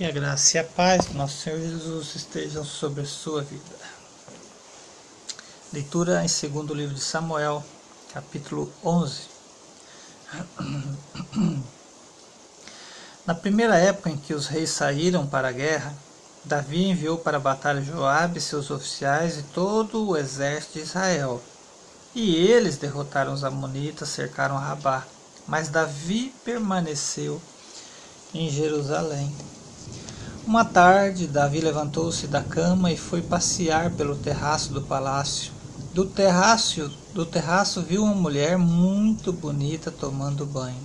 Que a graça e a paz do nosso Senhor Jesus estejam sobre a sua vida. Leitura em segundo livro de Samuel, capítulo 11. Na primeira época em que os reis saíram para a guerra, Davi enviou para a batalha Joabe, seus oficiais e todo o exército de Israel. E eles derrotaram os amonitas, cercaram Rabá. Mas Davi permaneceu em Jerusalém. Uma tarde, Davi levantou-se da cama e foi passear pelo terraço do palácio. Do terraço, do terraço viu uma mulher muito bonita tomando banho.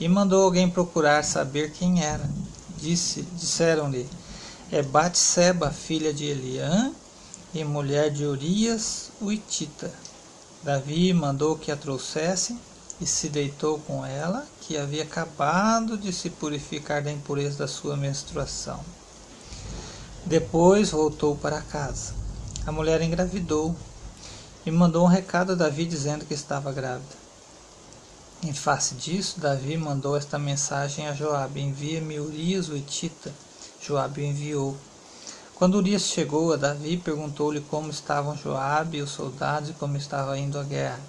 E mandou alguém procurar saber quem era. Disse, disseram-lhe: É Batseba, filha de Eliã e mulher de Urias, o Itita. Davi mandou que a trouxessem e se deitou com ela, que havia acabado de se purificar da impureza da sua menstruação. Depois voltou para casa. A mulher engravidou e mandou um recado a Davi dizendo que estava grávida. Em face disso, Davi mandou esta mensagem a Joabe: Envia-me Urias o Etita. Joabe enviou. Quando Urias chegou a Davi, perguntou-lhe como estavam Joabe e os soldados e como estava indo a guerra.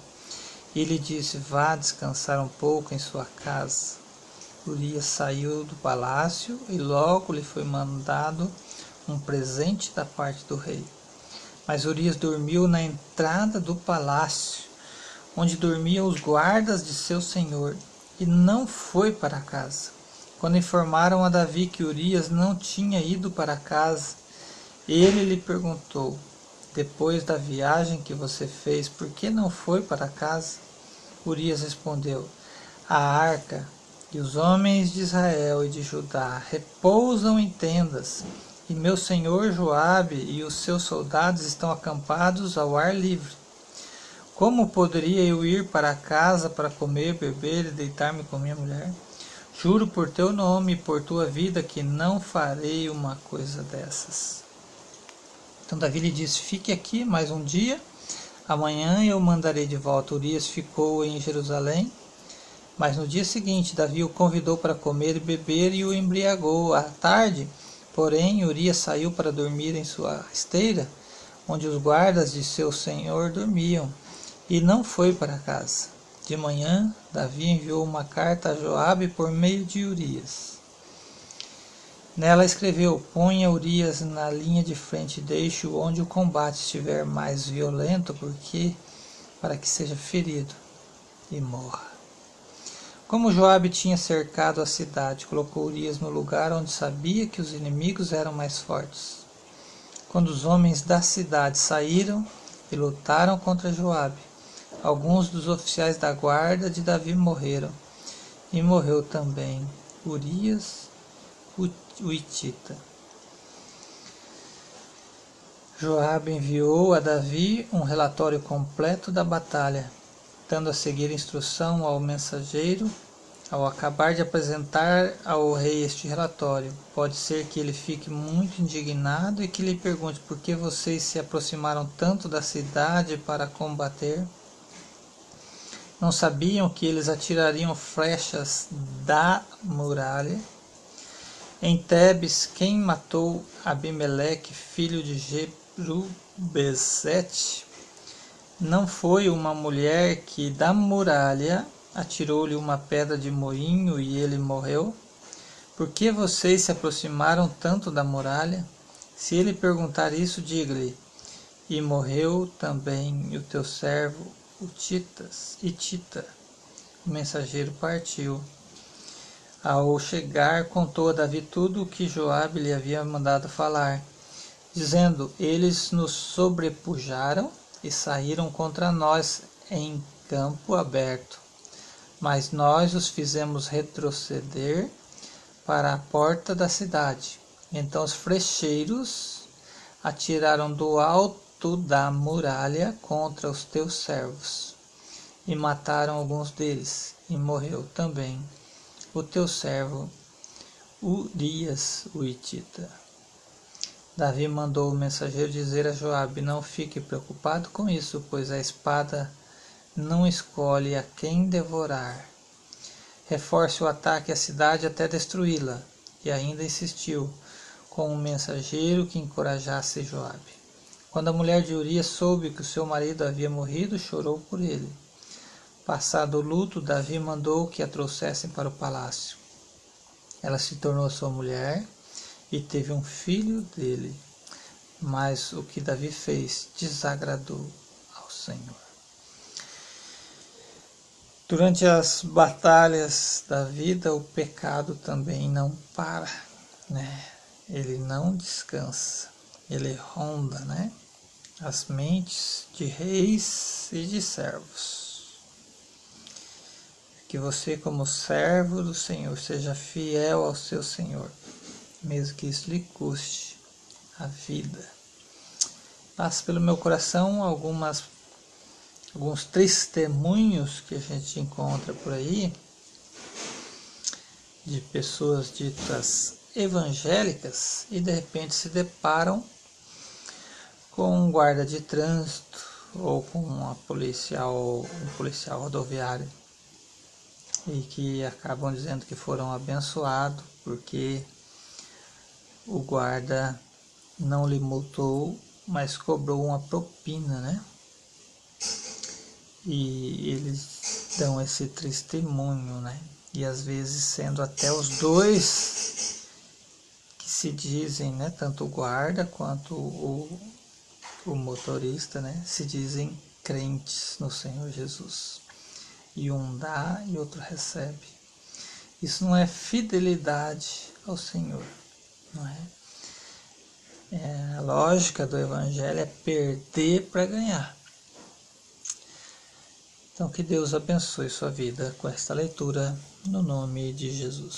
E lhe disse: Vá descansar um pouco em sua casa. Urias saiu do palácio e logo lhe foi mandado um presente da parte do rei. Mas Urias dormiu na entrada do palácio, onde dormiam os guardas de seu senhor, e não foi para casa. Quando informaram a Davi que Urias não tinha ido para casa, ele lhe perguntou: Depois da viagem que você fez, por que não foi para casa? Urias respondeu: A arca e os homens de Israel e de Judá repousam em tendas, e meu senhor Joabe e os seus soldados estão acampados ao ar livre. Como poderia eu ir para casa para comer, beber e deitar-me com minha mulher? Juro por teu nome e por tua vida que não farei uma coisa dessas. Então Davi lhe disse: Fique aqui mais um dia, amanhã eu mandarei de volta. Urias ficou em Jerusalém, mas no dia seguinte Davi o convidou para comer e beber e o embriagou. À tarde, porém, Urias saiu para dormir em sua esteira, onde os guardas de seu senhor dormiam, e não foi para casa. De manhã, Davi enviou uma carta a Joabe por meio de Urias. Nela escreveu: Ponha Urias na linha de frente, deixe-o onde o combate estiver mais violento, porque para que seja ferido e morra. Como Joabe tinha cercado a cidade, colocou Urias no lugar onde sabia que os inimigos eram mais fortes. Quando os homens da cidade saíram e lutaram contra Joabe, alguns dos oficiais da guarda de Davi morreram, e morreu também Urias, o Uitita. Joabe enviou a Davi um relatório completo da batalha, dando a seguir instrução ao mensageiro ao acabar de apresentar ao rei este relatório. Pode ser que ele fique muito indignado e que lhe pergunte por que vocês se aproximaram tanto da cidade para combater. Não sabiam que eles atirariam flechas da muralha? Em Tebes, quem matou Abimeleque, filho de Jerubezete, não foi uma mulher que da muralha atirou-lhe uma pedra de moinho e ele morreu? Por que vocês se aproximaram tanto da muralha? Se ele perguntar isso, diga-lhe: E morreu também o teu servo, o Titas, e Tita. O mensageiro partiu. Ao chegar, contou a Davi tudo o que Joabe lhe havia mandado falar, dizendo: Eles nos sobrepujaram e saíram contra nós em campo aberto. Mas nós os fizemos retroceder para a porta da cidade. Então os flecheiros atiraram do alto da muralha contra os teus servos e mataram alguns deles, e morreu também o teu servo Urias o Itita. Davi mandou o mensageiro dizer a Joabe: Não fique preocupado com isso, pois a espada não escolhe a quem devorar. Reforce o ataque à cidade até destruí-la, e ainda insistiu com um mensageiro que encorajasse Joabe. Quando a mulher de Urias soube que o seu marido havia morrido, chorou por ele. Passado o luto, Davi mandou que a trouxessem para o palácio. Ela se tornou sua mulher e teve um filho dele. Mas o que Davi fez desagradou ao Senhor. Durante as batalhas da vida, o pecado também não para, né? Ele não descansa, ele ronda, né? as mentes de reis e de servos. Que você, como servo do Senhor, seja fiel ao seu Senhor, mesmo que isso lhe custe a vida. Passa pelo meu coração algumas alguns testemunhos que a gente encontra por aí de pessoas ditas evangélicas e de repente se deparam com um guarda de trânsito ou com uma policial, um policial rodoviário e que acabam dizendo que foram abençoados porque o guarda não lhe multou, mas cobrou uma propina, né? E eles dão esse testemunho, né? E às vezes sendo até os dois que se dizem, né? Tanto o guarda quanto o, o motorista, né, se dizem crentes no Senhor Jesus. E um dá e outro recebe. Isso não é fidelidade ao Senhor, não é? é a lógica do Evangelho é perder para ganhar. Então que Deus abençoe sua vida com esta leitura no nome de Jesus.